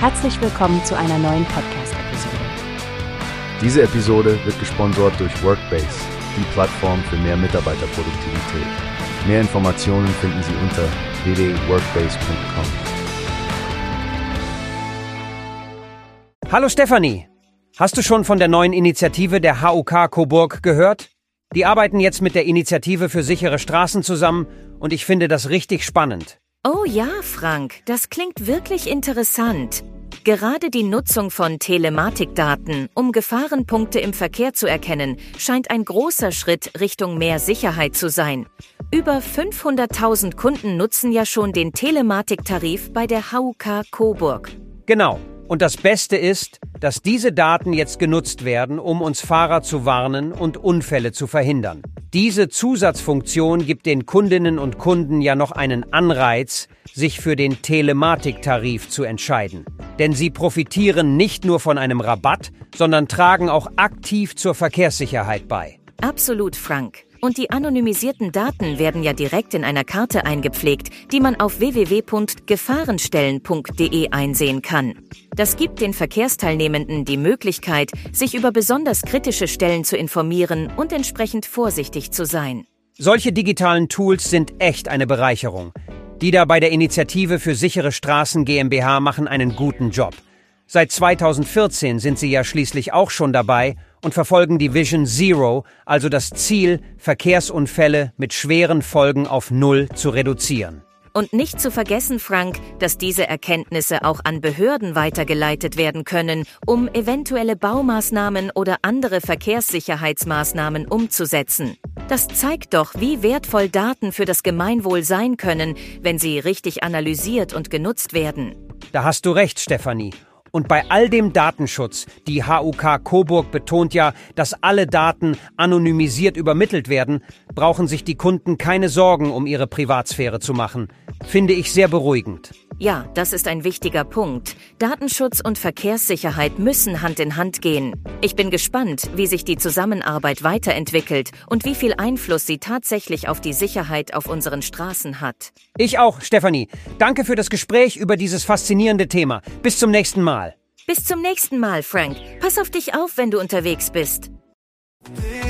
Herzlich willkommen zu einer neuen Podcast-Episode. Diese Episode wird gesponsert durch Workbase, die Plattform für mehr Mitarbeiterproduktivität. Mehr Informationen finden Sie unter www.workbase.com. Hallo Stefanie, hast du schon von der neuen Initiative der HUK Coburg gehört? Die arbeiten jetzt mit der Initiative für sichere Straßen zusammen und ich finde das richtig spannend. Oh ja, Frank, das klingt wirklich interessant. Gerade die Nutzung von Telematikdaten, um Gefahrenpunkte im Verkehr zu erkennen, scheint ein großer Schritt Richtung mehr Sicherheit zu sein. Über 500.000 Kunden nutzen ja schon den Telematiktarif bei der HUK Coburg. Genau. Und das Beste ist, dass diese Daten jetzt genutzt werden, um uns Fahrer zu warnen und Unfälle zu verhindern. Diese Zusatzfunktion gibt den Kundinnen und Kunden ja noch einen Anreiz, sich für den Telematiktarif zu entscheiden. Denn sie profitieren nicht nur von einem Rabatt, sondern tragen auch aktiv zur Verkehrssicherheit bei. Absolut, Frank. Und die anonymisierten Daten werden ja direkt in einer Karte eingepflegt, die man auf www.gefahrenstellen.de einsehen kann. Das gibt den Verkehrsteilnehmenden die Möglichkeit, sich über besonders kritische Stellen zu informieren und entsprechend vorsichtig zu sein. Solche digitalen Tools sind echt eine Bereicherung. Die da bei der Initiative für sichere Straßen GmbH machen einen guten Job. Seit 2014 sind sie ja schließlich auch schon dabei und verfolgen die Vision Zero, also das Ziel, Verkehrsunfälle mit schweren Folgen auf Null zu reduzieren. Und nicht zu vergessen, Frank, dass diese Erkenntnisse auch an Behörden weitergeleitet werden können, um eventuelle Baumaßnahmen oder andere Verkehrssicherheitsmaßnahmen umzusetzen. Das zeigt doch, wie wertvoll Daten für das Gemeinwohl sein können, wenn sie richtig analysiert und genutzt werden. Da hast du recht, Stefanie. Und bei all dem Datenschutz, die HUK Coburg betont ja, dass alle Daten anonymisiert übermittelt werden, brauchen sich die Kunden keine Sorgen um ihre Privatsphäre zu machen. Finde ich sehr beruhigend. Ja, das ist ein wichtiger Punkt. Datenschutz und Verkehrssicherheit müssen Hand in Hand gehen. Ich bin gespannt, wie sich die Zusammenarbeit weiterentwickelt und wie viel Einfluss sie tatsächlich auf die Sicherheit auf unseren Straßen hat. Ich auch, Stefanie. Danke für das Gespräch über dieses faszinierende Thema. Bis zum nächsten Mal. Bis zum nächsten Mal, Frank. Pass auf dich auf, wenn du unterwegs bist.